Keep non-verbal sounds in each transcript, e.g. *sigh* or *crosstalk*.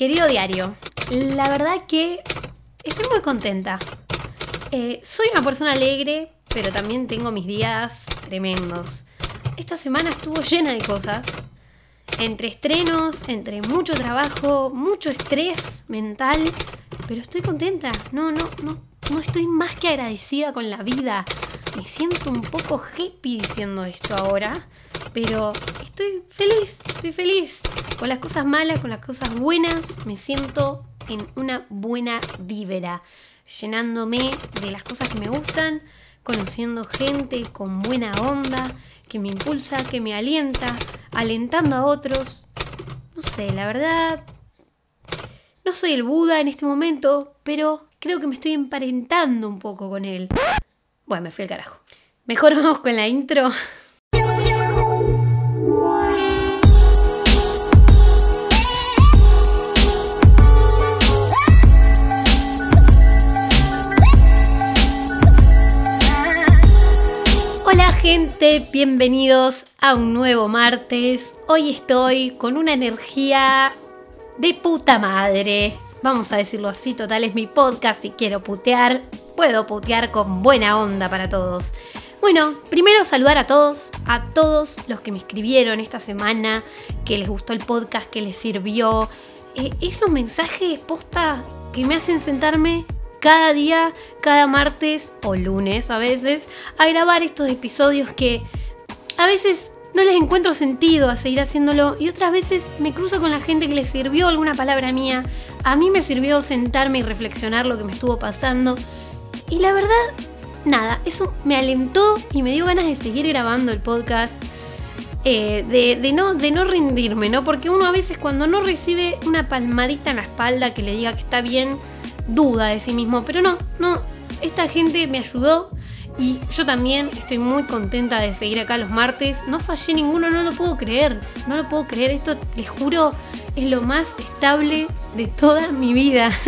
Querido diario, la verdad que estoy muy contenta. Eh, soy una persona alegre, pero también tengo mis días tremendos. Esta semana estuvo llena de cosas. Entre estrenos, entre mucho trabajo, mucho estrés mental, pero estoy contenta. No, no, no, no estoy más que agradecida con la vida. Me siento un poco hippie diciendo esto ahora, pero estoy feliz, estoy feliz. Con las cosas malas, con las cosas buenas, me siento en una buena vívera, llenándome de las cosas que me gustan, conociendo gente con buena onda, que me impulsa, que me alienta, alentando a otros. No sé, la verdad, no soy el Buda en este momento, pero creo que me estoy emparentando un poco con él. Bueno, me fui al carajo. Mejor *laughs* vamos con la intro. Hola gente, bienvenidos a un nuevo martes. Hoy estoy con una energía de puta madre. Vamos a decirlo así, total es mi podcast. Si quiero putear, puedo putear con buena onda para todos. Bueno, primero saludar a todos, a todos los que me escribieron esta semana, que les gustó el podcast, que les sirvió. Eh, esos mensajes posta que me hacen sentarme cada día, cada martes o lunes a veces, a grabar estos episodios que a veces no les encuentro sentido a seguir haciéndolo y otras veces me cruzo con la gente que les sirvió alguna palabra mía. A mí me sirvió sentarme y reflexionar lo que me estuvo pasando. Y la verdad, nada, eso me alentó y me dio ganas de seguir grabando el podcast. Eh, de, no, de no rendirme, ¿no? Porque uno a veces cuando no recibe una palmadita en la espalda que le diga que está bien, duda de sí mismo. Pero no, no, esta gente me ayudó y yo también estoy muy contenta de seguir acá los martes. No fallé ninguno, no lo puedo creer. No lo puedo creer. Esto, les juro, es lo más estable de toda mi vida. *laughs*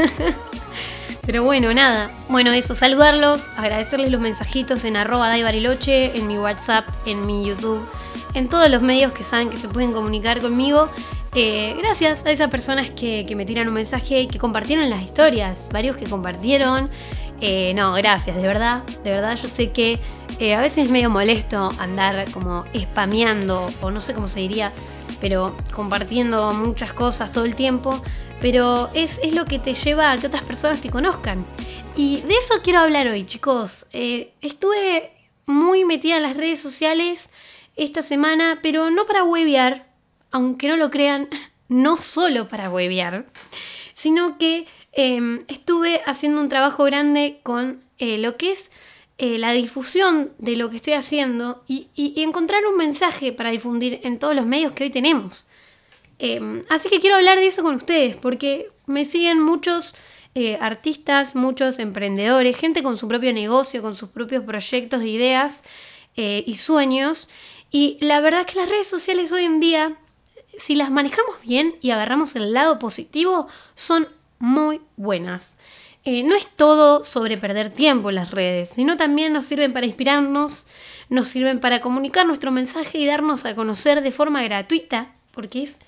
Pero bueno, nada. Bueno, eso, saludarlos, agradecerles los mensajitos en arroba daibariloche, en mi WhatsApp, en mi YouTube, en todos los medios que saben que se pueden comunicar conmigo. Eh, gracias a esas personas que, que me tiran un mensaje y que compartieron las historias. Varios que compartieron. Eh, no, gracias, de verdad, de verdad yo sé que eh, a veces es medio molesto andar como spameando, o no sé cómo se diría, pero compartiendo muchas cosas todo el tiempo, pero es, lo que te lleva a que otras personas te conozcan. Y de eso quiero hablar hoy, chicos. Eh, estuve muy metida en las redes sociales esta semana, pero no para huevear, aunque no lo crean, *laughs* no solo para huevear, sino que Em, estuve haciendo un trabajo grande con eh, lo que es eh, la difusión de lo que estoy haciendo y, encontrar un mensaje para difundir en todos los medios que hoy tenemos. Em, así que quiero hablar de eso con ustedes porque me siguen muchos eh, artistas, muchos emprendedores, gente con su propio negocio, con sus propios proyectos, ideas y sueños. Y la verdad es que las redes sociales hoy en día, si las manejamos bien y agarramos el lado positivo, son muy buenas. Eh, no es todo sobre perder tiempo en las redes, sino también nos sirven para inspirarnos, nos sirven para comunicar nuestro mensaje y darnos a conocer de forma gratuita, porque es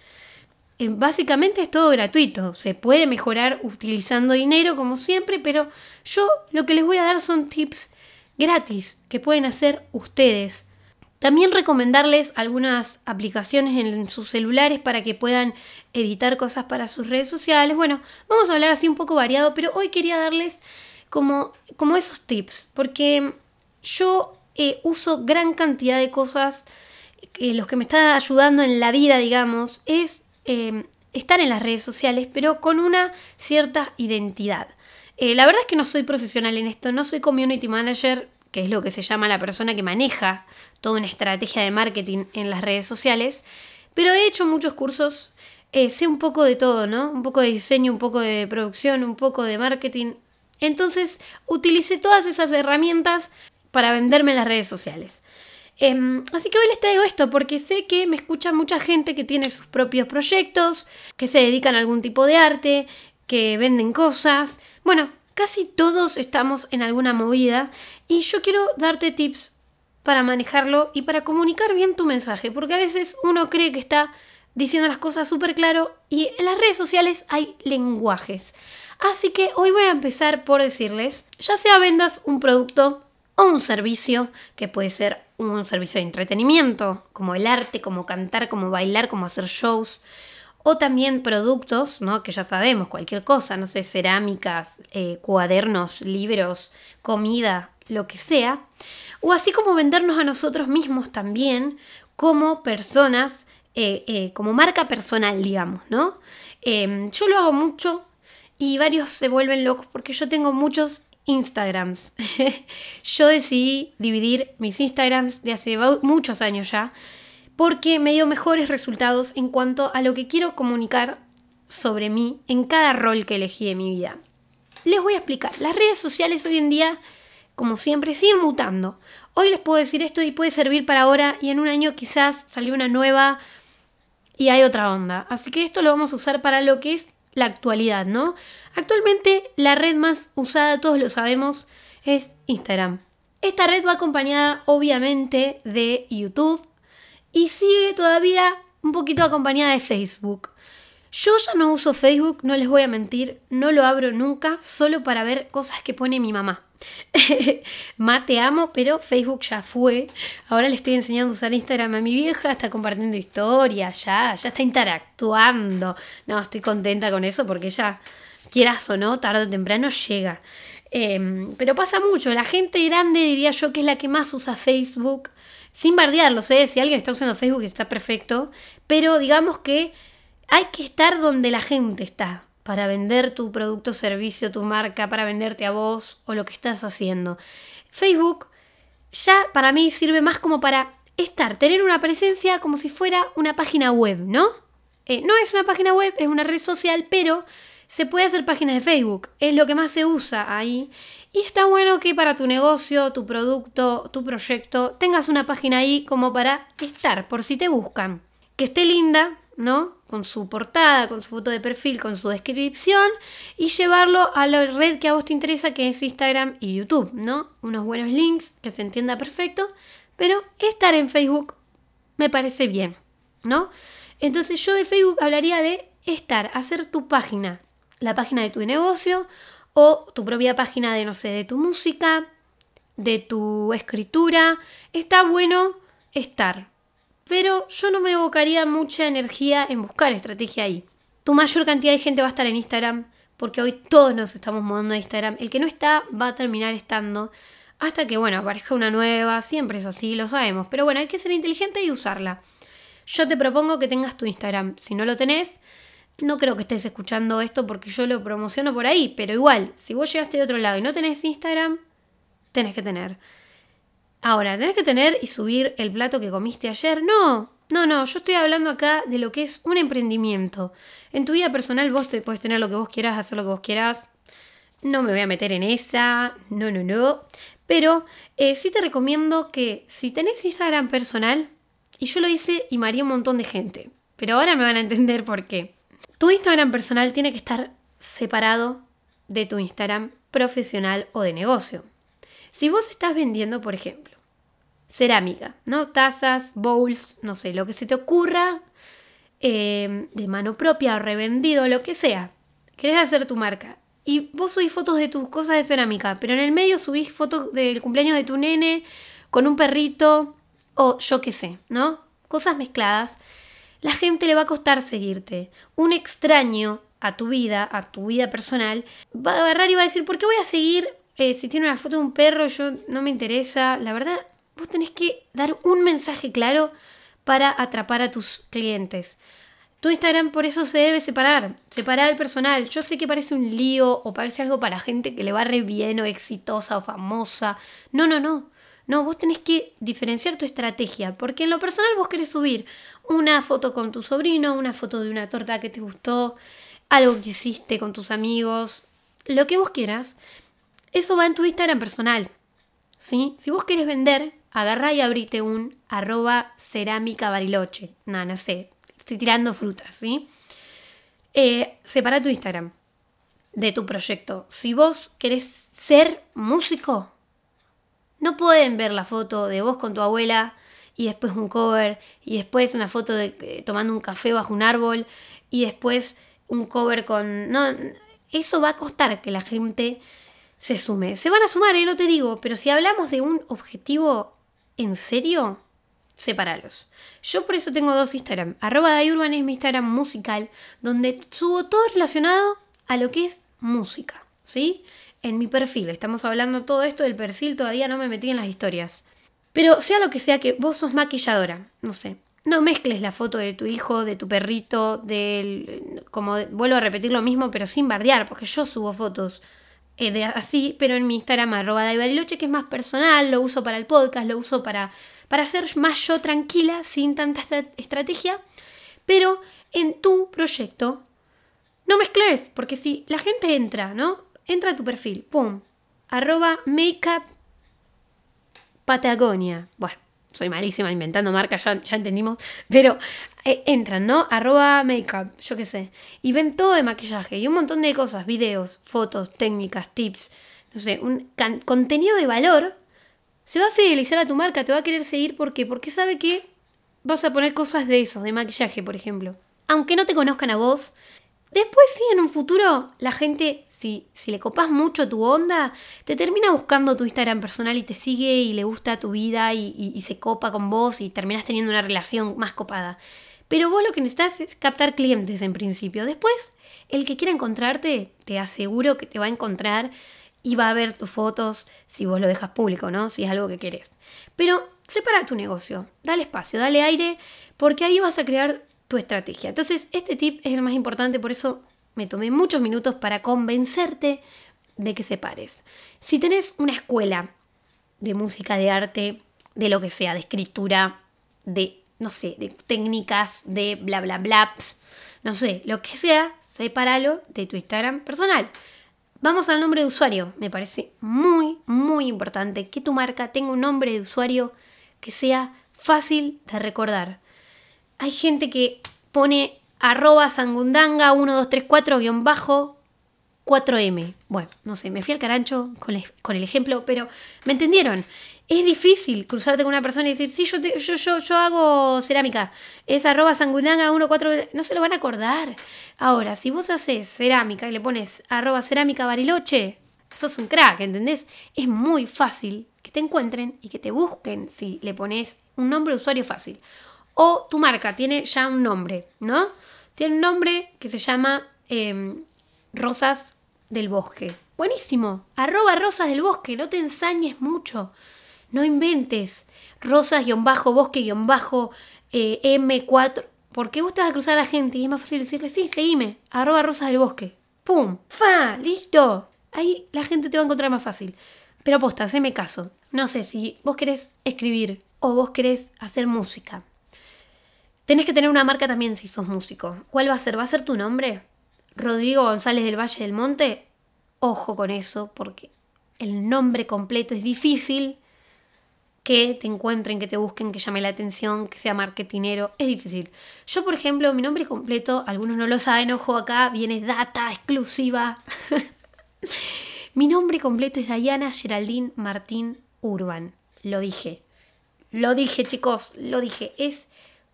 eh, básicamente es todo gratuito. Se puede mejorar utilizando dinero como siempre, pero yo lo que les voy a dar son tips gratis que pueden hacer ustedes también recomendarles algunas aplicaciones en sus celulares para que puedan editar cosas para sus redes sociales. Bueno, vamos a hablar así un poco variado, pero hoy quería darles como, como esos tips, porque yo eh, uso gran cantidad de cosas, que los que me están ayudando en la vida, digamos, es em, estar en las redes sociales, pero con una cierta identidad. Eh, la verdad es que no soy profesional en esto, no soy community manager, que es lo que se llama la persona que maneja toda una estrategia de marketing en las redes sociales, pero he hecho muchos cursos, eh, sé un poco de todo, ¿no? Un poco de diseño, un poco de producción, un poco de marketing. Entonces utilicé todas esas herramientas para venderme en las redes sociales. Em, así que hoy les traigo esto porque sé que me escucha mucha gente que tiene sus propios proyectos, que se dedican a algún tipo de arte, que venden cosas. Bueno, Casi todos estamos en alguna movida y yo quiero darte tips para manejarlo y para comunicar bien tu mensaje, porque a veces uno cree que está diciendo las cosas súper claro y en las redes sociales hay lenguajes. Así que hoy voy a empezar por decirles, ya sea vendas un producto o un servicio, que puede ser un servicio de entretenimiento, como el arte, como cantar, como bailar, como hacer shows, o también productos, ¿no? que ya sabemos, cualquier cosa, no sé, cerámicas, eh, cuadernos, libros, comida, lo que sea, o así como vendernos a nosotros mismos también como personas, eh, eh, como marca personal, digamos, ¿no? Em, yo lo hago mucho y varios se vuelven locos porque yo tengo muchos Instagrams. *laughs* yo decidí dividir mis Instagrams de hace muchos años ya porque me dio mejores resultados en cuanto a lo que quiero comunicar sobre mí en cada rol que elegí de mi vida. Les voy a explicar. Las redes sociales hoy en día, como siempre, siguen mutando. Hoy les puedo decir esto y puede servir para ahora y en un año quizás salió una nueva y hay otra onda. Así que esto lo vamos a usar para lo que es la actualidad, ¿no? Actualmente la red más usada, todos lo sabemos, es Instagram. Esta red va acompañada obviamente de YouTube y sigue todavía un poquito acompañada de Facebook. Yo ya no uso Facebook, no les voy a mentir, no lo abro nunca, solo para ver cosas que pone mi mamá. *laughs* Ma, te amo, pero Facebook ya fue. Ahora le estoy enseñando a usar Instagram a mi vieja, está compartiendo historias, ya, ya está interactuando. No, estoy contenta con eso porque ella, quieras o no, tarde o temprano llega. Em, pero pasa mucho, la gente grande diría yo que es la que más usa Facebook, sin bardearlo, sé si alguien está usando Facebook está perfecto, pero digamos que hay que estar donde la gente está para vender tu producto, servicio, tu marca, para venderte a vos o lo que estás haciendo. Facebook ya para mí sirve más como para estar, tener una presencia como si fuera una página web, ¿no? Eh, no es una página web, es una red social, pero se puede hacer páginas de Facebook, es lo que más se usa ahí. Y está bueno que para tu negocio, tu producto, tu proyecto, tengas una página ahí como para estar, por si te buscan. Que esté linda, ¿no? Con su portada, con su foto de perfil, con su descripción y llevarlo a la red que a vos te interesa, que es Instagram y YouTube, ¿no? Unos buenos links, que se entienda perfecto, pero estar en Facebook me parece bien, ¿no? Entonces yo de Facebook hablaría de estar, hacer tu página, la página de tu negocio o tu propia página de, no sé, de tu música, de tu escritura. Está bueno estar, pero yo no me evocaría mucha energía en buscar estrategia ahí. Tu mayor cantidad de gente va a estar en Instagram, porque hoy todos nos estamos mudando a Instagram. El que no está va a terminar estando hasta que, bueno, aparezca una nueva. Siempre es así, lo sabemos. Pero bueno, hay que ser inteligente y usarla. Yo te propongo que tengas tu Instagram. Si no lo tenés, no creo que estés escuchando esto porque yo lo promociono por ahí. Pero igual, si vos llegaste de otro lado y no tenés Instagram, tenés que tener. Ahora, ¿tenés que tener y subir el plato que comiste ayer? No, no, no, yo estoy hablando acá de lo que es un emprendimiento. En tu vida personal vos te puedes tener lo que vos quieras, hacer lo que vos quieras. No me voy a meter en esa, no, no, no. Pero eh, sí te recomiendo que si tenés Instagram personal, y yo lo hice y maría un montón de gente, pero ahora me van a entender por qué. Tu Instagram personal tiene que estar separado de tu Instagram profesional o de negocio. Si vos estás vendiendo, por ejemplo, cerámica, ¿no? Tazas, bowls, no sé, lo que se te ocurra eh, de mano propia o revendido, lo que sea. Querés hacer tu marca. Y vos subís fotos de tus cosas de cerámica, pero en el medio subís fotos del cumpleaños de tu nene con un perrito o yo qué sé, ¿no? Cosas mezcladas. La gente le va a costar seguirte. Un extraño a tu vida, a tu vida personal, va a agarrar y va a decir, ¿por qué voy a seguir eh, si tiene una foto de un perro? Yo no me interesa. La verdad, vos tenés que dar un mensaje claro para atrapar a tus clientes. Tu Instagram por eso se debe separar, separar el personal. Yo sé que parece un lío o parece algo para gente que le va re bien o exitosa o famosa. No, no, no. No, vos tenés que diferenciar tu estrategia, porque en lo personal vos querés subir una foto con tu sobrino, una foto de una torta que te gustó, algo que hiciste con tus amigos, lo que vos quieras. Eso va en tu Instagram personal. ¿Sí? Si vos querés vender, agarrá y abrite un arroba cerámica bariloche. No, no sé, estoy tirando frutas, ¿sí? Eh, separa tu Instagram de tu proyecto. Si vos querés ser músico, no pueden ver la foto de vos con tu abuela y después un cover, y después una foto de eh, tomando un café bajo un árbol, y después un cover con... No, eso va a costar que la gente se sume. Se van a sumar, ¿eh? no te digo, pero si hablamos de un objetivo en serio, separalos. Yo por eso tengo dos Instagram. Arroba Dayurban es mi Instagram musical, donde subo todo relacionado a lo que es música, ¿sí? En mi perfil. Estamos hablando todo esto del perfil, todavía no me metí en las historias. Pero sea lo que sea que vos sos maquilladora, no sé. No mezcles la foto de tu hijo, de tu perrito, del... Como vuelvo a repetir lo mismo, pero sin bardear, porque yo subo fotos eh, de así, pero en mi Instagram arroba Bariloche, que es más personal, lo uso para el podcast, lo uso para, para ser más yo tranquila, sin tanta estrategia. Pero en tu proyecto, no mezcles, porque si la gente entra, ¿no? Entra a tu perfil, pum, arroba makeup Patagonia. Bueno, soy malísima inventando marcas, ya, ya entendimos, pero eh, entran, ¿no? Arroba makeup, yo qué sé, y ven todo de maquillaje y un montón de cosas, videos, fotos, técnicas, tips, no sé, un contenido de valor, se va a fidelizar a tu marca, te va a querer seguir, ¿por qué? Porque sabe que vas a poner cosas de eso, de maquillaje, por ejemplo. Aunque no te conozcan a vos, después sí, en un futuro, la gente si, le copas mucho tu onda, te termina buscando tu Instagram personal y te sigue y le gusta tu vida y, se copa con vos y terminas teniendo una relación más copada. Pero vos lo que necesitas es captar clientes en principio. Después, el que quiera encontrarte, te aseguro que te va a encontrar y va a ver tus fotos si vos lo dejas público, ¿no? Si es algo que querés. Pero separa tu negocio, dale espacio, dale aire, porque ahí vas a crear tu estrategia. Entonces, este tip es el más importante, por eso me tomé muchos minutos para convencerte de que separes. Si tenés una escuela de música, de arte, de lo que sea, de escritura, de, no sé, de técnicas, de bla, bla, bla, no sé, lo que sea, sepáralo de tu Instagram personal. Vamos al nombre de usuario. Me parece muy, muy importante que tu marca tenga un nombre de usuario que sea fácil de recordar. Hay gente que pone arroba sangundanga 1234 guion bajo 4M. Bueno, no sé, me fui al carancho con, el ejemplo, pero ¿me entendieron? Es difícil cruzarte con una persona y decir, sí, yo, yo, yo, hago cerámica. Es arroba sangundanga 14... No se lo van a acordar. Ahora, si vos haces cerámica y le pones arroba cerámica bariloche, sos un crack, ¿entendés? Es muy fácil que te encuentren y que te busquen si le pones un nombre de usuario fácil. O tu marca tiene ya un nombre, ¿no? Tiene un nombre que se llama em, Rosas del Bosque. Buenísimo. Arroba Rosas del Bosque. No te ensañes mucho. No inventes. Rosas-bosque-m4. Eh, Porque vos te vas a cruzar a la gente y es más fácil decirle, sí, seguime. Arroba Rosas del Bosque. ¡Pum! ¡Fa! ¡Listo! Ahí la gente te va a encontrar más fácil. Pero aposta, haceme caso. No sé si vos querés escribir o vos querés hacer música Tenés que tener una marca también si sos músico. ¿Cuál va a ser? ¿Va a ser tu nombre? Rodrigo González del Valle del Monte. Ojo con eso, porque el nombre completo es difícil que te encuentren, que te busquen, que llame la atención, que sea marketinero. Es difícil. Yo, por ejemplo, mi nombre completo, algunos no lo saben, ojo acá, viene data exclusiva. *laughs* mi nombre completo es Diana Geraldine Martín Urban. Lo dije. Lo dije, chicos, lo dije. Es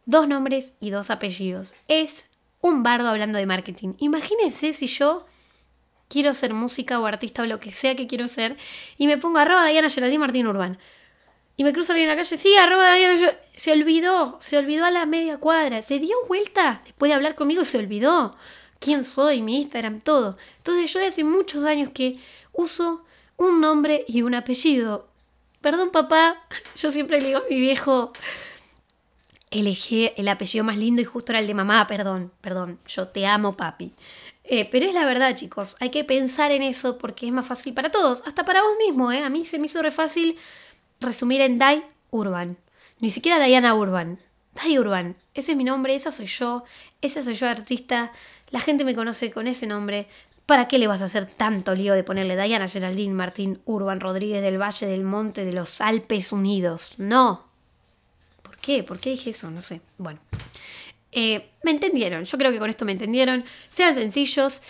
dos nombres y dos apellidos. Es un bardo hablando de marketing. Imagínense si yo quiero ser música o artista o lo que sea que quiero ser y me pongo arroba Diana Geraldine Martín Urban. Y me cruzo en la calle, sí, arroba Diana Se olvidó, se olvidó a la media cuadra. Se dio vuelta después de hablar conmigo, se olvidó quién soy, mi Instagram, todo. Entonces yo hace muchos años que uso un nombre y un apellido. Perdón papá, *laughs* yo siempre le digo a mi viejo, elegí el apellido más lindo y justo era el de mamá, perdón, perdón, yo te amo, papi. Eh, pero es la verdad, chicos, hay que pensar en eso porque es más fácil para todos, hasta para vos mismo, ¿eh? A mí se me hizo re fácil resumir en Dai Urban. Ni siquiera Diana Urban. Dai Urban. Ese es mi nombre, esa soy yo, esa soy yo artista. La gente me conoce con ese nombre. ¿Para qué le vas a hacer tanto lío de ponerle Diana Geraldine Martín Urban Rodríguez del Valle del Monte de los Alpes Unidos? No, qué? ¿Por qué dije eso? No sé. Bueno. Eh, me entendieron. Yo creo que con esto me entendieron. Sean sencillos.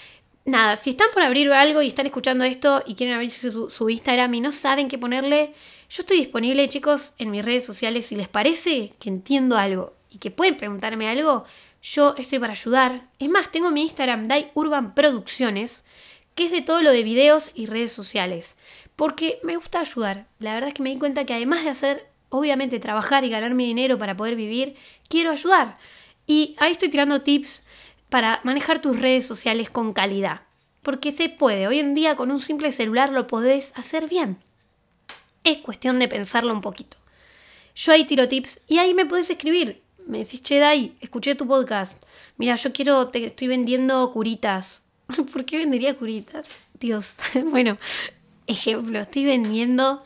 nada, si están por abrir algo y están escuchando esto y quieren abrirse su, su, Instagram y no saben qué ponerle, yo estoy disponible, chicos, en mis redes sociales. Si les parece que entiendo algo y que pueden preguntarme algo, yo estoy para ayudar. Es más, tengo mi Instagram, Dai Urban Producciones, que es de todo lo de videos y redes sociales. Porque me gusta ayudar. La verdad es que me di cuenta que además de hacer, obviamente, trabajar y ganar mi dinero para poder vivir, quiero ayudar. Y ahí estoy tirando tips para manejar tus redes sociales con calidad. Porque se puede, hoy en día con un simple celular lo podés hacer bien. Es cuestión de pensarlo un poquito. Yo ahí tiro tips y ahí me podés escribir. Me decís, che, Dai, escuché tu podcast. Mira, yo quiero, te estoy vendiendo curitas. *laughs* ¿Por qué vendería curitas? Dios. *laughs* bueno, ejemplo, estoy vendiendo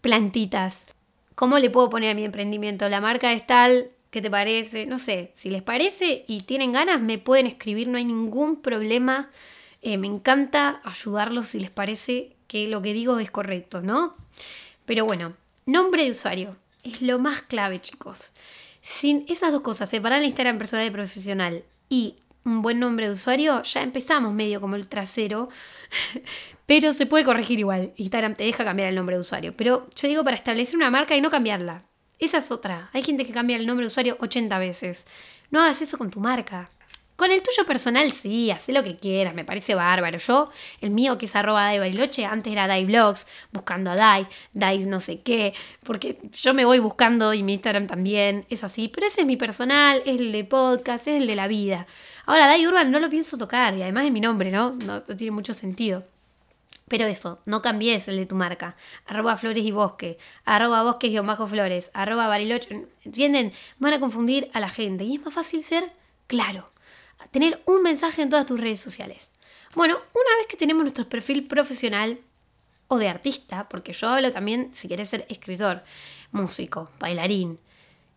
plantitas. ¿Cómo le puedo poner a mi emprendimiento? La marca es tal, ¿qué te parece? No sé, si les parece y tienen ganas, me pueden escribir, no hay ningún problema. Eh, me encanta ayudarlos si les parece que lo que digo es correcto, ¿no? Pero bueno, nombre de usuario es lo más clave, chicos. Sin esas dos cosas, separar el Instagram personal y profesional y un buen nombre de usuario, ya empezamos medio como el trasero, *laughs* pero se puede corregir igual. Instagram te deja cambiar el nombre de usuario. Pero yo digo para establecer una marca y no cambiarla. Esa es otra. Hay gente que cambia el nombre de usuario 80 veces. No hagas eso con tu marca. Con el tuyo personal sí, haz lo que quieras, me parece bárbaro. Yo, el mío que es arroba Dai Bariloche, antes era Dai Vlogs, buscando a Dai, Dai no sé qué, porque yo me voy buscando y mi Instagram también es así, pero ese es mi personal, es el de podcast, es el de la vida. Ahora, Dai Urban no lo pienso tocar y además es mi nombre, ¿no? No, tiene mucho sentido. Pero eso, no cambies el de tu marca. Arroba flores y bosque, arroba bosques y bajo flores, arroba bariloche. ¿Entienden? Van a confundir a la gente y es más fácil ser claro tener un mensaje en todas tus redes sociales. Bueno, una vez que tenemos nuestro perfil profesional o de artista, porque yo hablo también si quieres ser escritor, músico, bailarín,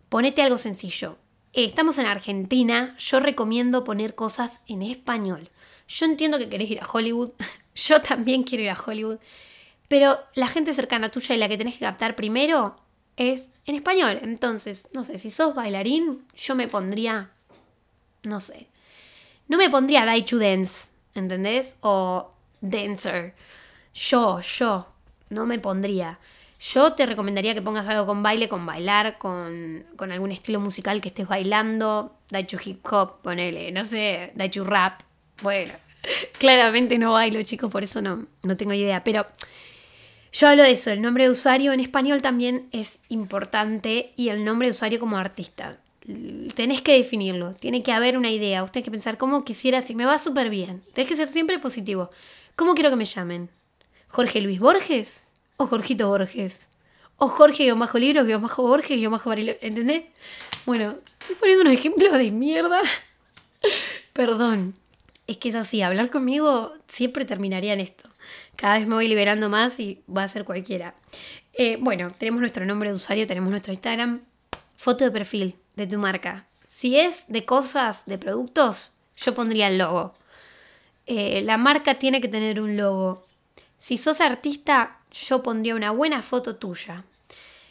ponete algo sencillo. Eh, estamos en Argentina, yo recomiendo poner cosas en español. Yo entiendo que querés ir a Hollywood, *laughs* yo también quiero ir a Hollywood, pero la gente cercana tuya y la que tenés que captar primero es en español. Entonces, no sé, si sos bailarín, yo me pondría, no sé, no me pondría Daichu Dance, ¿entendés? O Dancer. Yo, yo, no me pondría. Yo te recomendaría que pongas algo con baile, con bailar, con, con algún estilo musical que estés bailando. Daichu hip hop, ponele, no sé, Daichu rap. Bueno, *laughs* claramente no bailo, chicos, por eso no, no tengo idea. Pero yo hablo de eso, el nombre de usuario en español también es importante y el nombre de usuario como artista tenés que definirlo, tiene que haber una idea, usted que pensar cómo quisiera, si me va súper bien, tenés que ser siempre positivo. ¿Cómo quiero que me llamen? ¿Jorge Luis Borges? ¿O Jorgito Borges? ¿O Jorge bajo libros, bajo Borges, bajo ¿Entendés? Bueno, estoy poniendo unos ejemplos de mierda. *laughs* Perdón. Es que es así, hablar conmigo siempre terminaría en esto. Cada vez me voy liberando más y va a ser cualquiera. Eh, bueno, tenemos nuestro nombre de usuario, tenemos nuestro Instagram, foto de perfil de tu marca. Si es de cosas, de productos, yo pondría el logo. Eh, la marca tiene que tener un logo. Si sos artista, yo pondría una buena foto tuya.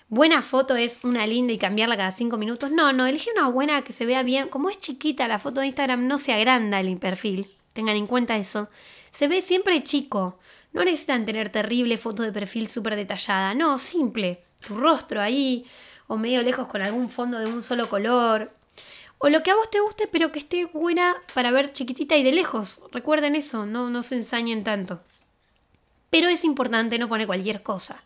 Buena foto es una linda y cambiarla cada cinco minutos. No, no, elige una buena que se vea bien. Como es chiquita la foto de Instagram, no se agranda el perfil. Tengan en cuenta eso. Se ve siempre chico. No necesitan tener terrible foto de perfil súper detallada. No, simple. Tu rostro ahí, o medio lejos con algún fondo de un solo color. O lo que a vos te guste, pero que esté buena para ver chiquitita y de lejos. Recuerden eso, no, no se ensañen tanto. Pero es importante no poner cualquier cosa.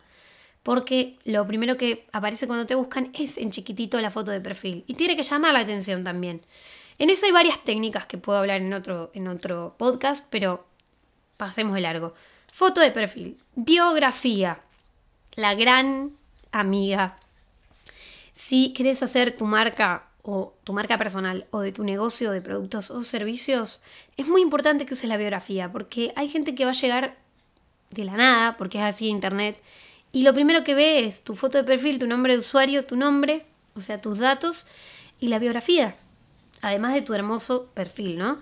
Porque lo primero que aparece cuando te buscan es en chiquitito la foto de perfil. Y tiene que llamar la atención también. En eso hay varias técnicas que puedo hablar en otro, en otro podcast, pero pasemos de largo. Foto de perfil. Biografía. La gran amiga si quieres hacer tu marca o tu marca personal o de tu negocio de productos o servicios, es muy importante que uses la biografía porque hay gente que va a llegar de la nada, porque es así internet, y lo primero que ve es tu foto de perfil, tu nombre de usuario, tu nombre, o sea, tus datos y la biografía, además de tu hermoso perfil, ¿no?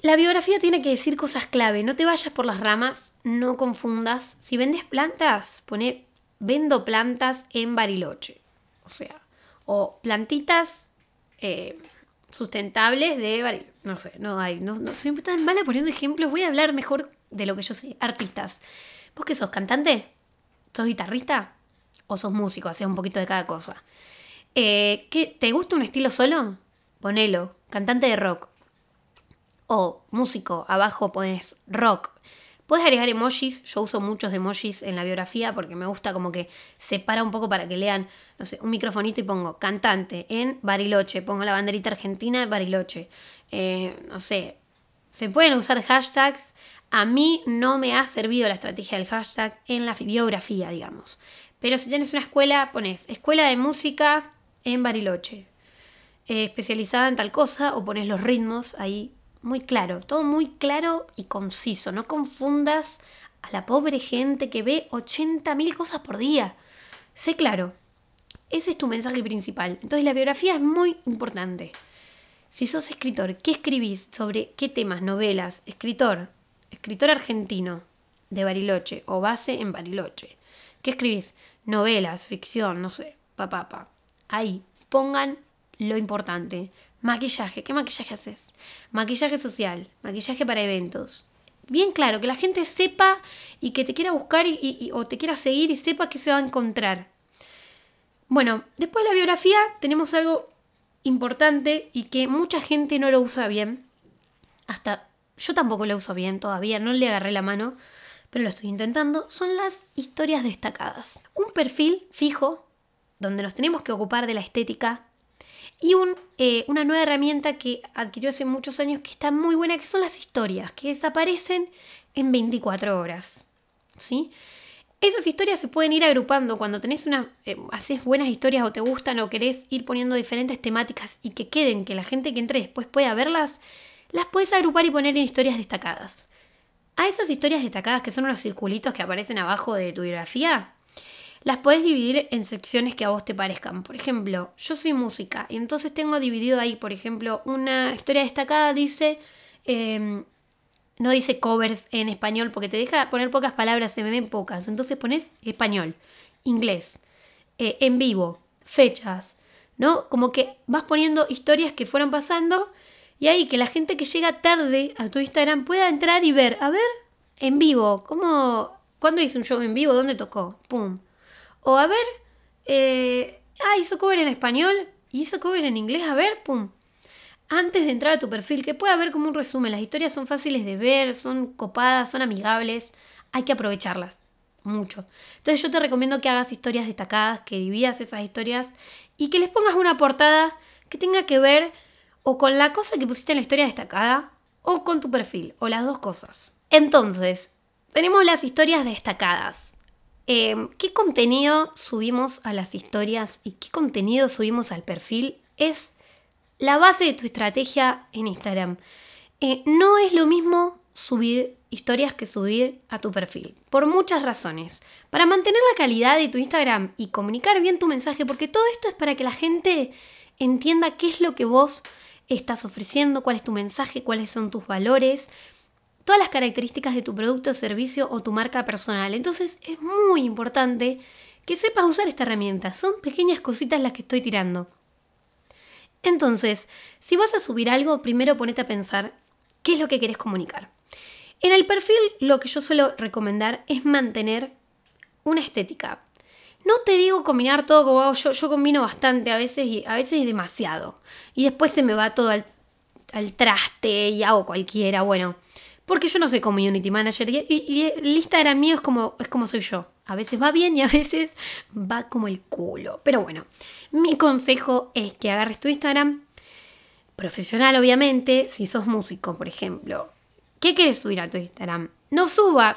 La biografía tiene que decir cosas clave, no te vayas por las ramas, no confundas. Si vendes plantas, pone vendo plantas en Bariloche o sea, o plantitas, eh, sustentables de no sé, no hay, no, soy tan mala poniendo ejemplos, voy a hablar mejor de lo que yo sé, artistas. ¿Vos qué sos cantante? ¿Sos guitarrista? ¿O sos músico? Hacés un poquito de cada cosa. Eh, ¿qué, ¿Te gusta un estilo solo? Ponelo, cantante de rock. O músico, abajo pones rock. Puedes agregar emojis, yo uso muchos emojis en la biografía porque me gusta como que separa un poco para que lean, no sé, un microfonito y pongo cantante en Bariloche, pongo la banderita argentina en Bariloche. Eh, no sé, se pueden usar hashtags. A mí no me ha servido la estrategia del hashtag en la biografía, digamos. Pero si tienes una escuela, pones escuela de música en Bariloche, eh, especializada en tal cosa, o pones los ritmos ahí muy claro, todo muy claro y conciso. No confundas a la pobre gente que ve 80.000 cosas por día. Sé claro. Ese es tu mensaje principal. Entonces la biografía es muy importante. Si sos escritor, ¿qué escribís? ¿Sobre qué temas? Novelas. Escritor. Escritor argentino de Bariloche o base en Bariloche. ¿Qué escribís? Novelas, ficción, no sé. Papá, pa, pa. Ahí, pongan lo importante. Maquillaje, ¿qué maquillaje haces? Maquillaje social, maquillaje para eventos. Bien claro, que la gente sepa y que te quiera buscar y, o te quiera seguir y sepa que se va a encontrar. Bueno, después de la biografía tenemos algo importante y que mucha gente no lo usa bien. Hasta yo tampoco lo uso bien todavía, no le agarré la mano, pero lo estoy intentando. Son las historias destacadas. Un perfil fijo donde nos tenemos que ocupar de la estética, y eh, una nueva herramienta que adquirió hace muchos años que está muy buena, que son las historias, que desaparecen en 24 horas. ¿Sí? Esas historias se pueden ir agrupando cuando tenés una, eh, haces buenas historias o te gustan o querés ir poniendo diferentes temáticas y que queden, que la gente que entre después pueda verlas, las puedes agrupar y poner en historias destacadas. A esas historias destacadas que son unos circulitos que aparecen abajo de tu biografía, las puedes dividir en secciones que a vos te parezcan. Por ejemplo, yo soy música y entonces tengo dividido ahí, por ejemplo, una historia destacada dice, em, no dice covers en español porque te deja poner pocas palabras, se me ven pocas. Entonces pones español, inglés, eh, en vivo, fechas, ¿no? Como que vas poniendo historias que fueron pasando y ahí que la gente que llega tarde a tu Instagram pueda entrar y ver, a ver, en vivo, ¿cómo, ¿cuándo hice un show en vivo? ¿Dónde tocó? ¡Pum! O a ver, eh, ah, hizo cover en español, hizo cover en inglés, a ver, pum. Antes de entrar a tu perfil, que pueda ver como un resumen, las historias son fáciles de ver, son copadas, son amigables, hay que aprovecharlas mucho. Entonces yo te recomiendo que hagas historias destacadas, que dividas esas historias y que les pongas una portada que tenga que ver o con la cosa que pusiste en la historia destacada o con tu perfil, o las dos cosas. Entonces, tenemos las historias destacadas. Em, ¿Qué contenido subimos a las historias y qué contenido subimos al perfil? Es la base de tu estrategia en Instagram. Eh, no es lo mismo subir historias que subir a tu perfil, por muchas razones. Para mantener la calidad de tu Instagram y comunicar bien tu mensaje, porque todo esto es para que la gente entienda qué es lo que vos estás ofreciendo, cuál es tu mensaje, cuáles son tus valores todas las características de tu producto, servicio o tu marca personal. Entonces es muy importante que sepas usar esta herramienta. Son pequeñas cositas las que estoy tirando. Entonces, si vas a subir algo, primero ponete a pensar qué es lo que querés comunicar. En el perfil lo que yo suelo recomendar es mantener una estética. No te digo combinar todo como hago yo, yo combino bastante a veces y a veces demasiado. Y después se me va todo al, al traste y hago cualquiera. Bueno, porque yo no soy community manager y, el Instagram mío es como, es como soy yo. A veces va bien y a veces va como el culo. Pero bueno, mi consejo es que agarres tu Instagram, profesional obviamente, si sos músico, por ejemplo. ¿Qué quieres subir a tu Instagram? No, suba,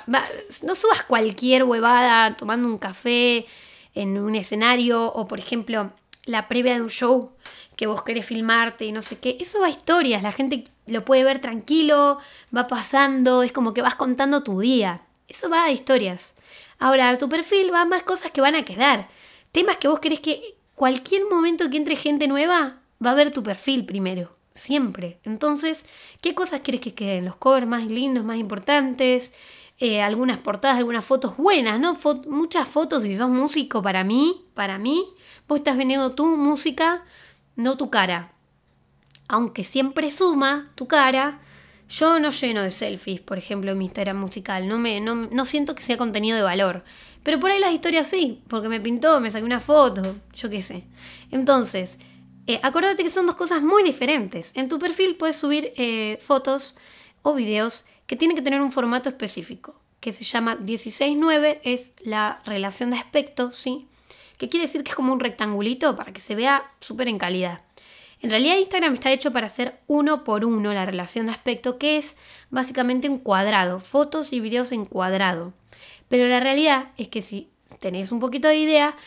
no subas cualquier huevada tomando un café en un escenario o, por ejemplo, la previa de un show que vos querés filmarte y no sé qué. Eso va a historias, la gente lo puede ver tranquilo, va pasando, es como que vas contando tu día. Eso va a historias. Ahora, a tu perfil va más cosas que van a quedar. Temas que vos querés que cualquier momento que entre gente nueva va a ver tu perfil primero. Siempre. Entonces, ¿qué cosas quieres que queden? Los covers más lindos, más importantes. Eh, algunas portadas, algunas fotos buenas, ¿no? muchas fotos, si sos músico, para mí, para mí, vos estás vendiendo tu música, no tu cara. aunque siempre suma tu cara, yo no lleno de selfies, por ejemplo, en mi Instagram musical. No, me, no, siento que sea contenido de valor. Pero por ahí las historias sí, porque me pintó, me saqué una foto, yo qué sé. Entonces, eh, acuérdate que son dos cosas muy diferentes. En tu perfil puedes subir eh, fotos o videos que tienen que tener un formato específico, que se llama 16.9, es la relación de aspecto, ¿sí? Que quiere decir que es como un rectangulito para que se vea súper en calidad. En realidad Instagram está hecho para hacer uno por uno la relación de aspecto, que es básicamente un cuadrado, fotos y videos en cuadrado. Pero la realidad es que si tenéis un poquito de idea,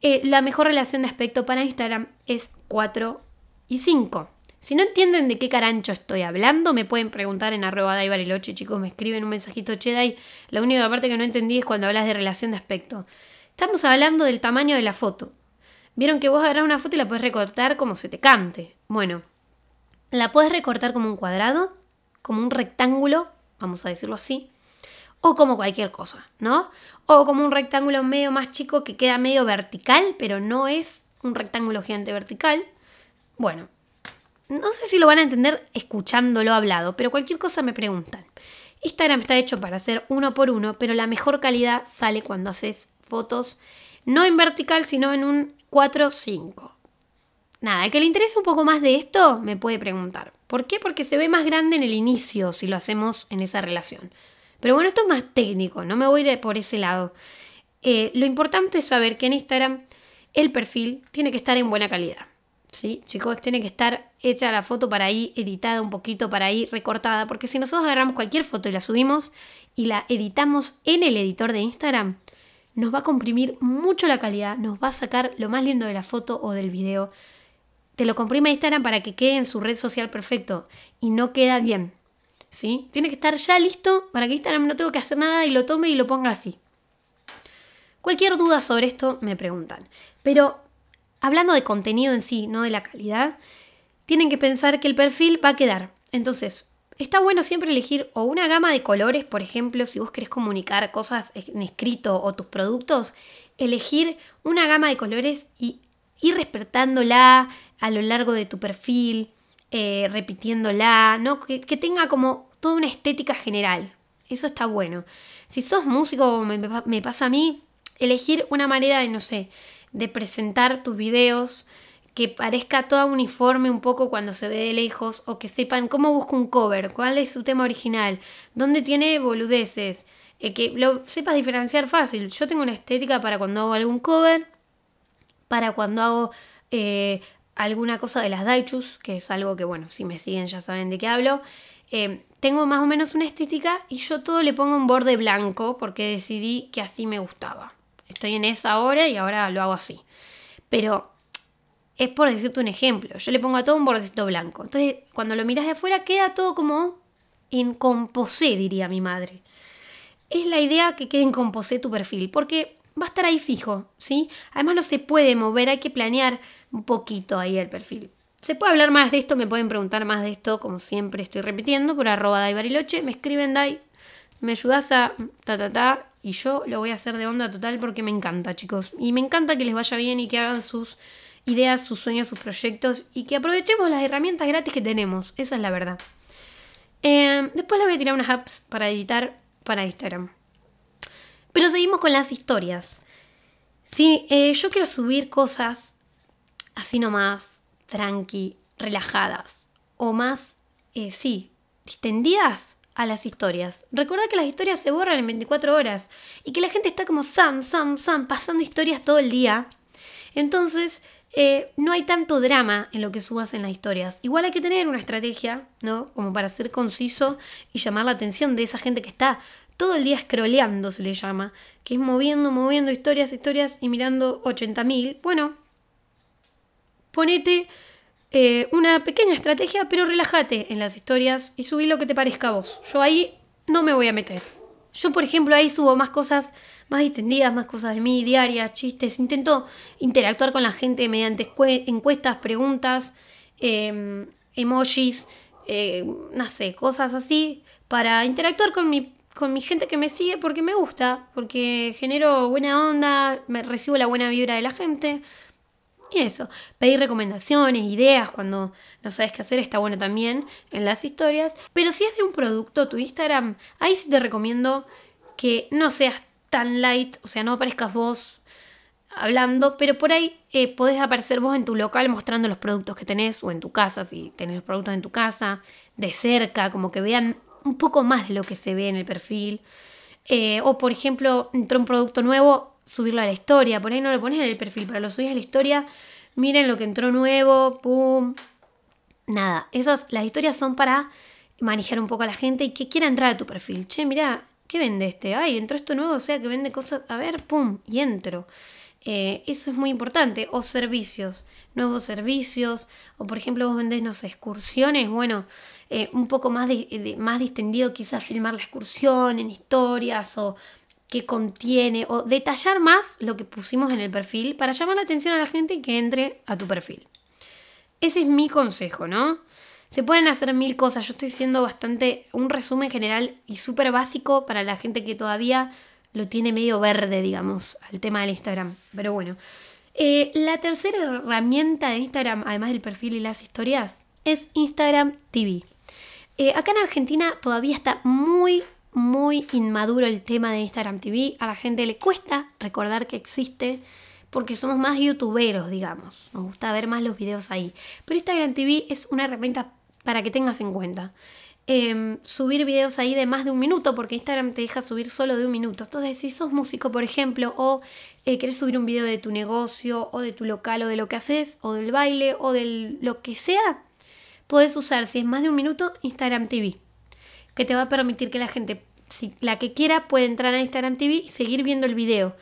eh, la mejor relación de aspecto para Instagram es 4 y 5. Si no entienden de qué carancho estoy hablando, me pueden preguntar en arroba daibariloche, chicos, me escriben un mensajito, che, la única parte que no entendí es cuando hablas de relación de aspecto. Estamos hablando del tamaño de la foto. Vieron que vos agarrás una foto y la puedes recortar como se te cante. Bueno, la puedes recortar como un cuadrado, como un rectángulo, vamos a decirlo así, o como cualquier cosa, ¿no? O como un rectángulo medio más chico que queda medio vertical, pero no es un rectángulo gigante vertical. Bueno, no sé si lo van a entender escuchándolo hablado, pero cualquier cosa me preguntan. Instagram está hecho para hacer uno por uno, pero la mejor calidad sale cuando haces fotos no en vertical, sino en un 4, 5. Nada, el que le interese un poco más de esto me puede preguntar. ¿Por qué? Porque se ve más grande en el inicio si lo hacemos en esa relación. Pero bueno, esto es más técnico, no me voy a ir por ese lado. Eh, lo importante es saber que en Instagram el perfil tiene que estar en buena calidad. ¿Sí? Chicos, tiene que estar hecha la foto para ahí, editada un poquito para ahí, recortada, porque si nosotros agarramos cualquier foto y la subimos y la editamos en el editor de Instagram, nos va a comprimir mucho la calidad, nos va a sacar lo más lindo de la foto o del video. Te lo comprime Instagram para que quede en su red social perfecto y no queda bien. ¿Sí? Tiene que estar ya listo para que Instagram no tenga que hacer nada y lo tome y lo ponga así. Cualquier duda sobre esto me preguntan. Pero hablando de contenido en sí, no de la calidad, tienen que pensar que el perfil va a quedar. Entonces, Está bueno siempre elegir o una gama de colores, por ejemplo, si vos querés comunicar cosas en escrito o tus productos, elegir una gama de colores y ir respetándola a lo largo de tu perfil, eh, repitiéndola, ¿no? Que, tenga como toda una estética general. Eso está bueno. Si sos músico, me, me pasa a mí, elegir una manera de, no sé, de presentar tus videos, que parezca todo uniforme un poco cuando se ve de lejos o que sepan cómo busca un cover, cuál es su tema original, dónde tiene boludeces, eh, que lo sepas diferenciar fácil. Yo tengo una estética para cuando hago algún cover, para cuando hago eh, alguna cosa de las Daichus, que es algo que, bueno, si me siguen ya saben de qué hablo. Eh, tengo más o menos una estética y yo todo le pongo un borde blanco porque decidí que así me gustaba. Estoy en esa hora y ahora lo hago así. Pero es por decirte un ejemplo. Yo le pongo a todo un bordecito blanco. Entonces, cuando lo miras de afuera, queda todo como en composé, diría mi madre. Es la idea que quede en composé tu perfil, porque va a estar ahí fijo, ¿sí? Además no se puede mover, hay que planear un poquito ahí el perfil. Se puede hablar más de esto, me pueden preguntar más de esto, como siempre estoy repitiendo, por arroba Dai Bariloche, me escriben Dai, me ayudas a ta ta ta, y yo lo voy a hacer de onda total porque me encanta, chicos. Y me encanta que les vaya bien y que hagan sus ideas, sus sueños, sus proyectos y que aprovechemos las herramientas gratis que tenemos. Esa es la verdad. Eh, después les voy a tirar unas apps para editar para Instagram. Pero seguimos con las historias. Si eh, yo quiero subir cosas así nomás, tranqui, relajadas, o más, eh, sí, distendidas a las historias. Recuerda que las historias se borran en 24 horas y que la gente está como sam, sam, sam, pasando historias todo el día. Entonces, eh, no hay tanto drama en lo que subas en las historias. Igual hay que tener una estrategia, ¿no? Como para ser conciso y llamar la atención de esa gente que está todo el día scrolleando, se le llama, que es moviendo, moviendo historias, historias y mirando 80.000. Bueno, ponete eh, una pequeña estrategia, pero relájate en las historias y subí lo que te parezca a vos. Yo ahí no me voy a meter. Yo, por ejemplo, ahí subo más cosas más distendidas, más cosas de mí, diarias, chistes. Intento interactuar con la gente mediante encuestas, preguntas, em, emojis, eh, no sé, cosas así, para interactuar con mi, con mi gente que me sigue porque me gusta, porque genero buena onda, me recibo la buena vibra de la gente. Y eso, pedir recomendaciones, ideas cuando no sabes qué hacer, está bueno también en las historias. Pero si es de un producto, tu Instagram, ahí sí te recomiendo que no seas tan light, o sea, no aparezcas vos hablando, pero por ahí eh, podés aparecer vos en tu local mostrando los productos que tenés o en tu casa, si tenés los productos en tu casa, de cerca, como que vean un poco más de lo que se ve en el perfil. Eh, o por ejemplo, entró un producto nuevo, subirlo a la historia, por ahí no lo pones en el perfil, pero lo subís a la historia, miren lo que entró nuevo, pum. Nada, esas, las historias son para manejar un poco a la gente y que quiera entrar a tu perfil. Che, mira, ¿qué vende este? Ay, entró esto nuevo, o sea que vende cosas, a ver, pum, y entro. Eh, eso es muy importante. O servicios, nuevos servicios. O por ejemplo, vos vendés, excursiones. Bueno, eh, un poco más, más distendido quizás filmar la excursión en historias o qué contiene. O detallar más lo que pusimos en el perfil para llamar la atención a la gente que entre a tu perfil. Ese es mi consejo, ¿no? Se pueden hacer mil cosas. Yo estoy siendo bastante un resumen general y súper básico para la gente que todavía lo tiene medio verde, digamos, al tema del Instagram. Pero bueno. Eh, la tercera herramienta de Instagram, además del perfil y las historias, es Instagram TV. Eh, acá en Argentina todavía está muy, muy inmaduro el tema de Instagram TV. A la gente le cuesta recordar que existe porque somos más youtuberos, digamos. Nos gusta ver más los videos ahí. Pero Instagram TV es una herramienta para que tengas en cuenta. Em, subir videos ahí de más de un minuto, porque Instagram te deja subir solo de un minuto. Entonces, si sos músico, por ejemplo, o eh, querés subir un video de tu negocio, o de tu local, o de lo que haces, o del baile, o de lo que sea, puedes usar, si es más de un minuto, Instagram TV, que te va a permitir que la gente, si la que quiera, puede entrar a Instagram TV y seguir viendo el video.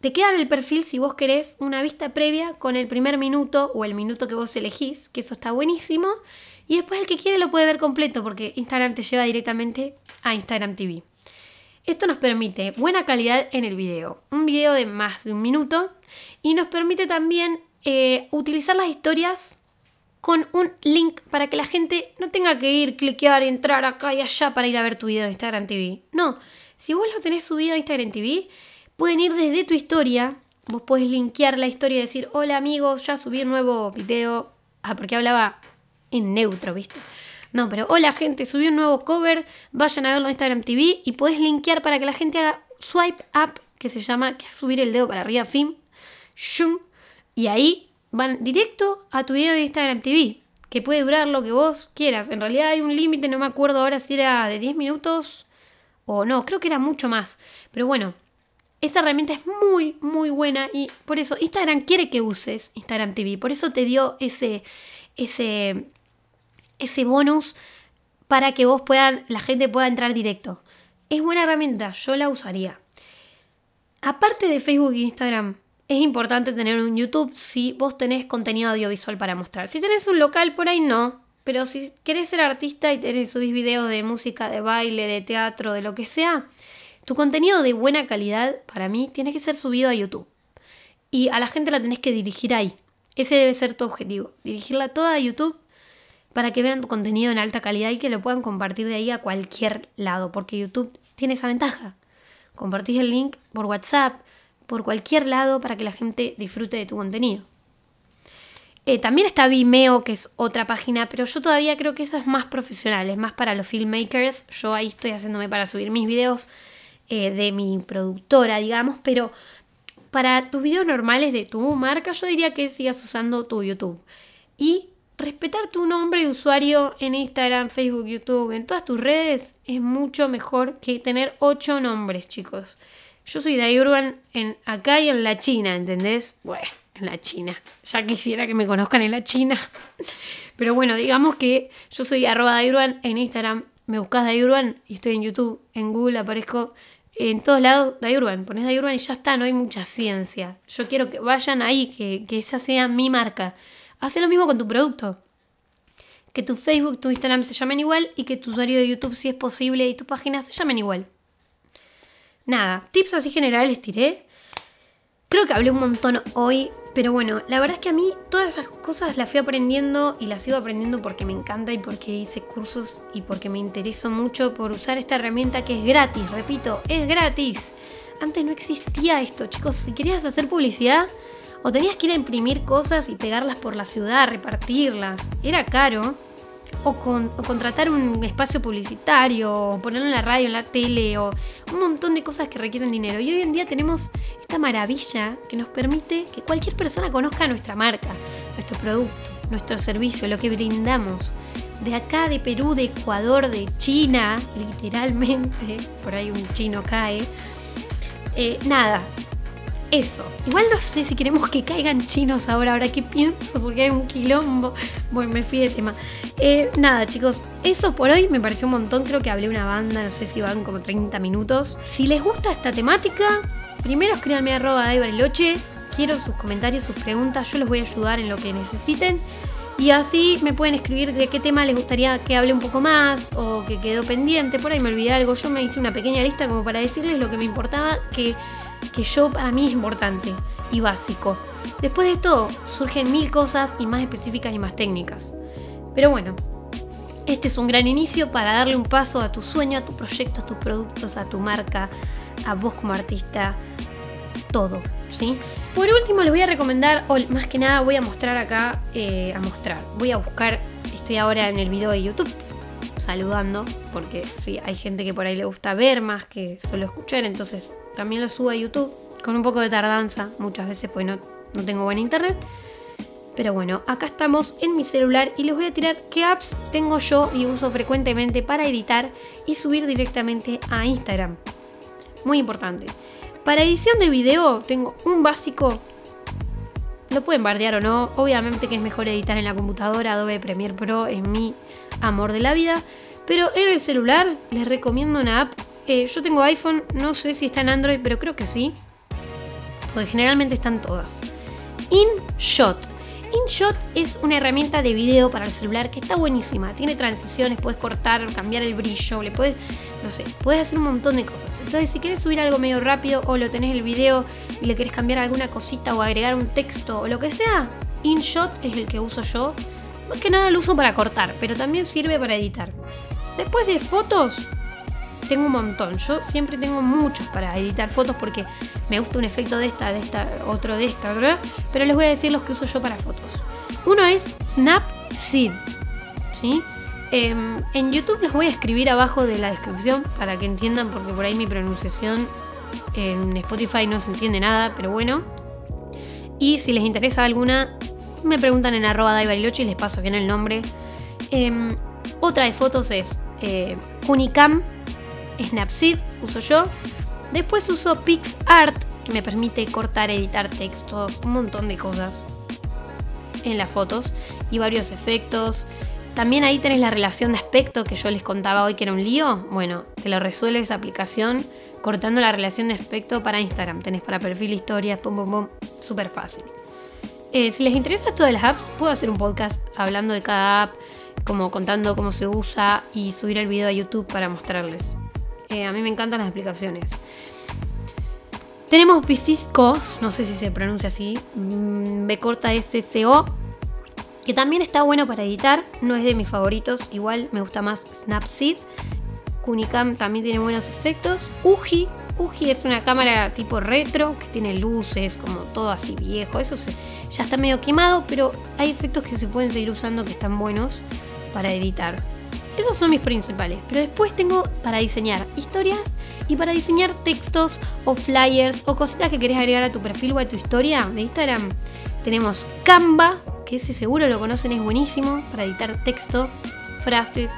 Te queda en el perfil si vos querés una vista previa con el primer minuto o el minuto que vos elegís, que eso está buenísimo. Y después el que quiere lo puede ver completo porque Instagram te lleva directamente a Instagram TV. Esto nos permite buena calidad en el video, un video de más de un minuto y nos permite también eh, utilizar las historias con un link para que la gente no tenga que ir, cliquear, entrar acá y allá para ir a ver tu video de Instagram TV. No, si vos lo tenés subido a Instagram TV, pueden ir desde tu historia, vos podés linkear la historia y decir, hola amigos, ya subí un nuevo video. Ah, porque hablaba en neutro, ¿viste? No, pero hola gente, subí un nuevo cover, vayan a verlo en Instagram TV y puedes linkear para que la gente haga swipe up, que se llama, que subir el dedo para arriba, fin, shum, y ahí van directo a tu video de Instagram TV, que puede durar lo que vos quieras. En realidad hay un límite, no me acuerdo ahora si era de 10 minutos o no, creo que era mucho más. Pero bueno, esa herramienta es muy, muy buena y por eso Instagram quiere que uses Instagram TV, por eso te dio ese, ese ese bonus para que vos puedan, la gente pueda entrar directo. Es buena herramienta, yo la usaría. Aparte de Facebook e Instagram, es importante tener un YouTube si vos tenés contenido audiovisual para mostrar. Si tenés un local por ahí, no. Pero si querés ser artista y tenés, subís videos de música, de baile, de teatro, de lo que sea, tu contenido de buena calidad, para mí, tiene que ser subido a YouTube. Y a la gente la tenés que dirigir ahí. Ese debe ser tu objetivo. Dirigirla toda a YouTube para que vean tu contenido en alta calidad y que lo puedan compartir de ahí a cualquier lado, porque YouTube tiene esa ventaja. Compartís el link por WhatsApp, por cualquier lado, para que la gente disfrute de tu contenido. Eh, también está Vimeo, que es otra página, pero yo todavía creo que esa es más profesional, es más para los filmmakers. Yo ahí estoy haciéndome para subir mis videos eh, de mi productora, digamos, pero para tus videos normales de tu marca, yo diría que sigas usando tu YouTube. Y respetar tu nombre de usuario en Instagram, Facebook, YouTube, en todas tus redes es mucho mejor que tener ocho nombres, chicos. Yo soy Dayurban en acá y en la China, ¿entendés? Bueno, en la China. Ya quisiera que me conozcan en la China. *laughs* Pero bueno, digamos que yo soy arroba en Instagram. Me buscas Dayurban y estoy en YouTube, en Google aparezco en todos lados Dayurban. Pones Dayurban y ya está, no hay mucha ciencia. Yo quiero que vayan ahí, que, que esa sea mi marca. Haz lo mismo con tu producto. Que tu Facebook, tu Instagram se llamen igual y que tu usuario de YouTube, si es posible, y tu página se llamen igual. Nada, tips así generales tiré. Creo que hablé un montón hoy, pero bueno, la verdad es que a mí todas esas cosas las fui aprendiendo y las sigo aprendiendo porque me encanta y porque hice cursos y porque me intereso mucho por usar esta herramienta que es gratis, repito, es gratis. Antes no existía esto, chicos, si querías hacer publicidad, O tenías que ir a imprimir cosas y pegarlas por la ciudad, repartirlas. Era caro. O, contratar un espacio publicitario, o ponerlo en la radio, en la tele, o un montón de cosas que requieren dinero. Y hoy en día tenemos esta maravilla que nos permite que cualquier persona conozca nuestra marca, nuestro producto, nuestro servicio, lo que brindamos. De acá, de Perú, de Ecuador, de China, literalmente, *laughs* por ahí un chino cae. Eh, nada, eso. Igual no sé si queremos que caigan chinos ahora, ahora que pienso, porque hay un quilombo. Bueno, me fui de tema. Eh, nada, chicos, eso por hoy me pareció un montón. Creo que hablé una banda, no sé si van como 30 minutos. Si les gusta esta temática, primero escríbanme arroba Bariloche. Quiero sus comentarios, sus preguntas. Yo les voy a ayudar en lo que necesiten. Y así me pueden escribir de qué tema les gustaría que hable un poco más o que quedó pendiente. Por ahí me olvidé algo. Yo me hice una pequeña lista como para decirles lo que me importaba que que yo para mí es importante y básico. Después de esto surgen mil cosas y más específicas y más técnicas. Pero bueno, este es un gran inicio para darle un paso a tu sueño, a tu proyecto, a tus productos, a tu marca, a vos como artista, todo, ¿sí? Por último les voy a recomendar, o más que nada voy a mostrar acá, eh, a mostrar, voy a buscar, estoy ahora en el video de YouTube saludando, porque sí, hay gente que por ahí le gusta ver más que solo escuchar, entonces también lo subo a YouTube con un poco de tardanza, muchas veces pues no, no tengo buen internet. Pero bueno, acá estamos en mi celular y les voy a tirar qué apps tengo yo y uso frecuentemente para editar y subir directamente a Instagram. Muy importante. Para edición de video tengo un básico. Lo pueden bardear o no. Obviamente que es mejor editar en la computadora. Adobe Premiere Pro es mi amor de la vida. Pero en el celular les recomiendo una app yo tengo iPhone, no sé si está en Android, pero creo que sí. Porque generalmente están todas. InShot. InShot es una herramienta de video para el celular que está buenísima. Tiene transiciones, puedes cortar, cambiar el brillo, le puedes, no sé, puedes hacer un montón de cosas. Entonces, si quieres subir algo medio rápido o lo tenés el video y le querés cambiar alguna cosita o agregar un texto o lo que sea, InShot es el que uso yo. Más que nada lo uso para cortar, pero también sirve para editar. Después de fotos, tengo un montón. Yo siempre tengo muchos para editar fotos porque me gusta un efecto de esta, de esta, otro de esta, ¿verdad? Pero les voy a decir los que uso yo para fotos. Uno es Snapseed. ¿Sí? Em, en YouTube les voy a escribir abajo de la descripción para que entiendan, porque por ahí mi pronunciación en Spotify no se entiende nada, pero bueno. Y si les interesa alguna, me preguntan en arroba y les paso bien el nombre. Em, otra de fotos es eh, Unicam Snapseed uso yo. Después uso PixArt, que me permite cortar, editar textos, un montón de cosas en las fotos y varios efectos. También ahí tenés la relación de aspecto que yo les contaba hoy que era un lío. Bueno, te lo resuelve esa aplicación cortando la relación de aspecto para Instagram. Tenés para perfil, historias, pum, pum, pum. Súper fácil. Eh, si les interesa esto de las apps, puedo hacer un podcast hablando de cada app, como contando cómo se usa y subir el video a YouTube para mostrarles. A mí me encantan las explicaciones. Tenemos Bicisco, no sé si se pronuncia así, mm, B corta SCO, que también está bueno para editar, no es de mis favoritos, igual me gusta más Snapseed. Kunicam también tiene buenos efectos. Uji, Uji es una cámara tipo retro que tiene luces, como todo así viejo. Eso ya está medio quemado, pero hay efectos que se pueden seguir usando que están buenos para editar. Esos son mis principales. Pero después tengo para diseñar historias y para diseñar textos o flyers o cositas que querés agregar a tu perfil o a tu historia de Instagram. Tenemos Canva, que ese seguro lo conocen, es buenísimo para editar texto, frases,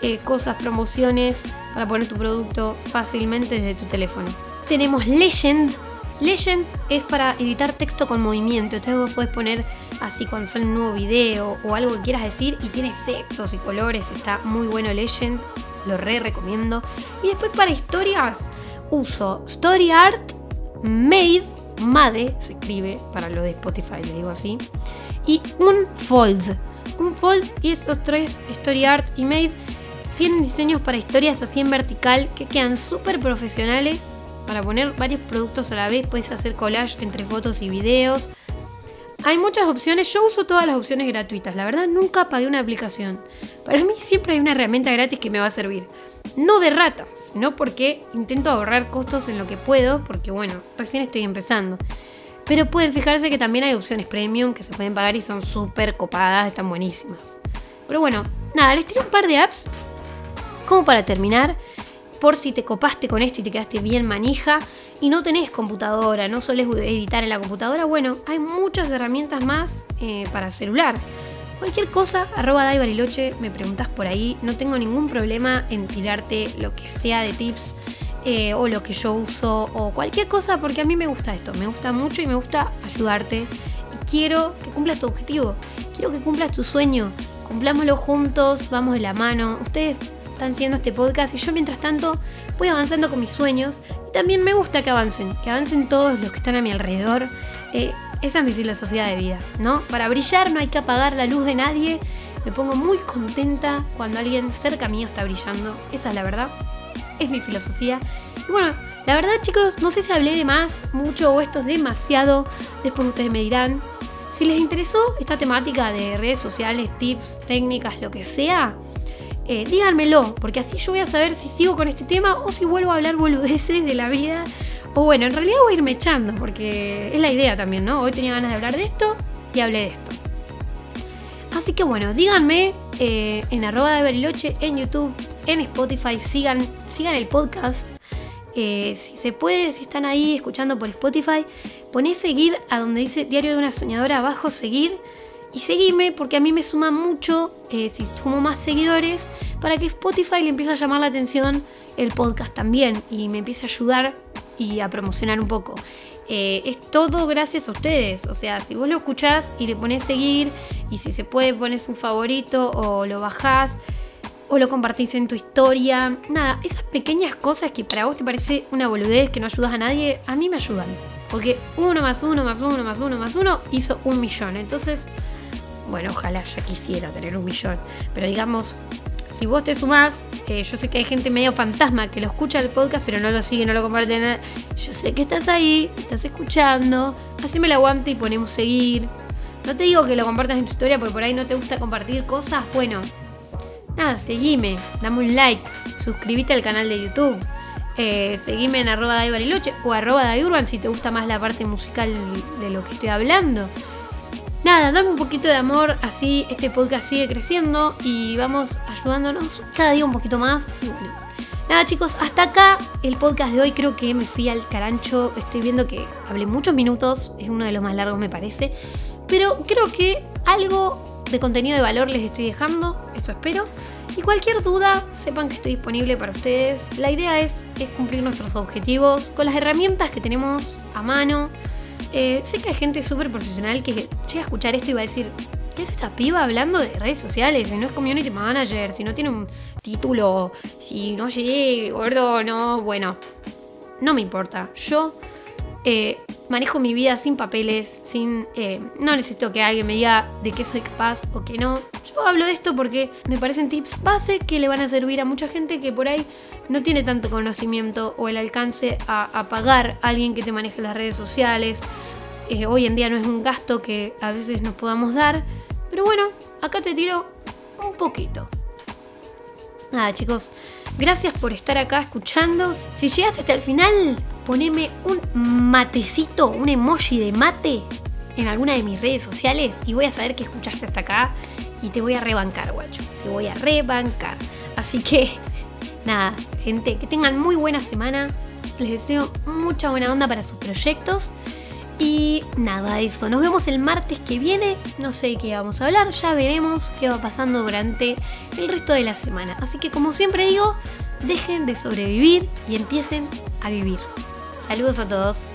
eh, cosas, promociones, para poner tu producto fácilmente desde tu teléfono. Tenemos Legend. Legend es para editar texto con movimiento. Entonces vos podés poner así cuando sale un nuevo video o algo que quieras decir y tiene efectos y colores, está muy bueno Legend, lo re recomiendo. Y después para historias uso Story Art Made, Made se escribe para lo de Spotify, le digo así, y un Fold. Un Fold y estos tres, Story Art y Made, tienen diseños para historias así en vertical que quedan súper profesionales. Para poner varios productos a la vez puedes hacer collage entre fotos y videos hay muchas opciones, yo uso todas las opciones gratuitas, la verdad nunca pagué una aplicación. Para mí siempre hay una herramienta gratis que me va a servir. No de rata, sino porque intento ahorrar costos en lo que puedo, porque bueno, recién estoy empezando. Pero pueden fijarse que también hay opciones premium que se pueden pagar y son súper copadas, están buenísimas. Pero bueno, nada, les tiré un par de apps como para terminar por si te copaste con esto y te quedaste bien manija y no tenés computadora, no solés editar en la computadora, bueno, hay muchas herramientas más eh, para celular. Cualquier cosa, arroba Bariloche, me preguntas por ahí, no tengo ningún problema en tirarte lo que sea de tips eh, o lo que yo uso o cualquier cosa porque a mí me gusta esto, me gusta mucho y me gusta ayudarte y quiero que cumplas tu objetivo, quiero que cumplas tu sueño, cumplámoslo juntos, vamos de la mano, ustedes están haciendo este podcast y yo mientras tanto voy avanzando con mis sueños y también me gusta que avancen, que avancen todos los que están a mi alrededor. Eh, esa es mi filosofía de vida, ¿no? Para brillar no hay que apagar la luz de nadie. Me pongo muy contenta cuando alguien cerca mío está brillando. Esa es la verdad. Es mi filosofía. Y bueno, la verdad chicos, no sé si hablé de más, mucho o esto es demasiado. Después ustedes me dirán. Si les interesó esta temática de redes sociales, tips, técnicas, lo que sea, eh, díganmelo, porque así yo voy a saber si sigo con este tema o si vuelvo a hablar boludeces de la vida. O bueno, en realidad voy a irme echando, porque es la idea también, ¿no? Hoy tenía ganas de hablar de esto y hablé de esto. Así que bueno, díganme eh, en arroba de Beriloche, en YouTube, en Spotify, sigan, sigan el podcast. Eh, si se puede, si están ahí escuchando por Spotify, poné seguir a donde dice Diario de una Soñadora abajo, seguir y seguime porque a mí me suma mucho eh, si sumo más seguidores para que Spotify le empiece a llamar la atención el podcast también y me empiece a ayudar y a promocionar un poco. Eh, es todo gracias a ustedes. O sea, si vos lo escuchás y le pones seguir y si se puede pones un favorito o lo bajás o lo compartís en tu historia. Nada, esas pequeñas cosas que para vos te parece una boludez que no ayudas a nadie, a mí me ayudan. Porque uno más uno más uno más uno más uno hizo un millón. Entonces bueno, ojalá ya quisiera tener un millón, pero digamos, si vos te sumás, yo sé que hay gente medio fantasma que lo escucha el podcast, pero no lo sigue, no lo comparte nada. Yo sé que estás ahí, estás escuchando, así me lo aguante y ponemos seguir. No te digo que lo compartas en tu historia porque por ahí no te gusta compartir cosas. Bueno, nada, seguime, dame un like, suscríbete al canal de YouTube. Eh, seguime en arroba o arroba si te gusta más la parte musical de lo que estoy hablando nada, dame un poquito de amor, así este podcast sigue creciendo y vamos ayudándonos cada día un poquito más. Y bueno, nada chicos, hasta acá el podcast de hoy. Creo que me fui al carancho. Estoy viendo que hablé muchos minutos, es uno de los más largos me parece. Pero creo que algo de contenido de valor les estoy dejando, eso espero. Y cualquier duda, sepan que estoy disponible para ustedes. La idea es, es cumplir nuestros objetivos con las herramientas que tenemos a mano eh, sé que hay gente súper profesional que llega a escuchar esto y va a decir, ¿qué es esta piba hablando de redes sociales? Si no es community manager, si no tiene un título, si no llegué gordo, no, bueno, no me importa. Yo eh, manejo mi vida sin papeles, sin. Eh, no necesito que alguien me diga de qué soy capaz o que no. Yo hablo de esto porque me parecen tips base que le van a servir a mucha gente que por ahí no tiene tanto conocimiento o el alcance a, pagar a alguien que te maneje las redes sociales. Eh, hoy en día no es un gasto que a veces nos podamos dar. Pero bueno, acá te tiro un poquito. Nada chicos, gracias por estar acá escuchando. Si llegaste hasta el final, poneme un matecito, un emoji de mate en alguna de mis redes sociales y voy a saber que escuchaste hasta acá y te voy a rebancar, guacho. Te voy a rebancar. Así que, *laughs* nada, gente, que tengan muy buena semana. Les deseo mucha buena onda para sus proyectos. Y nada, eso. Nos vemos el martes que viene. No sé de qué vamos a hablar. Ya veremos qué va pasando durante el resto de la semana. Así que como siempre digo, dejen de sobrevivir y empiecen a vivir. Saludos a todos.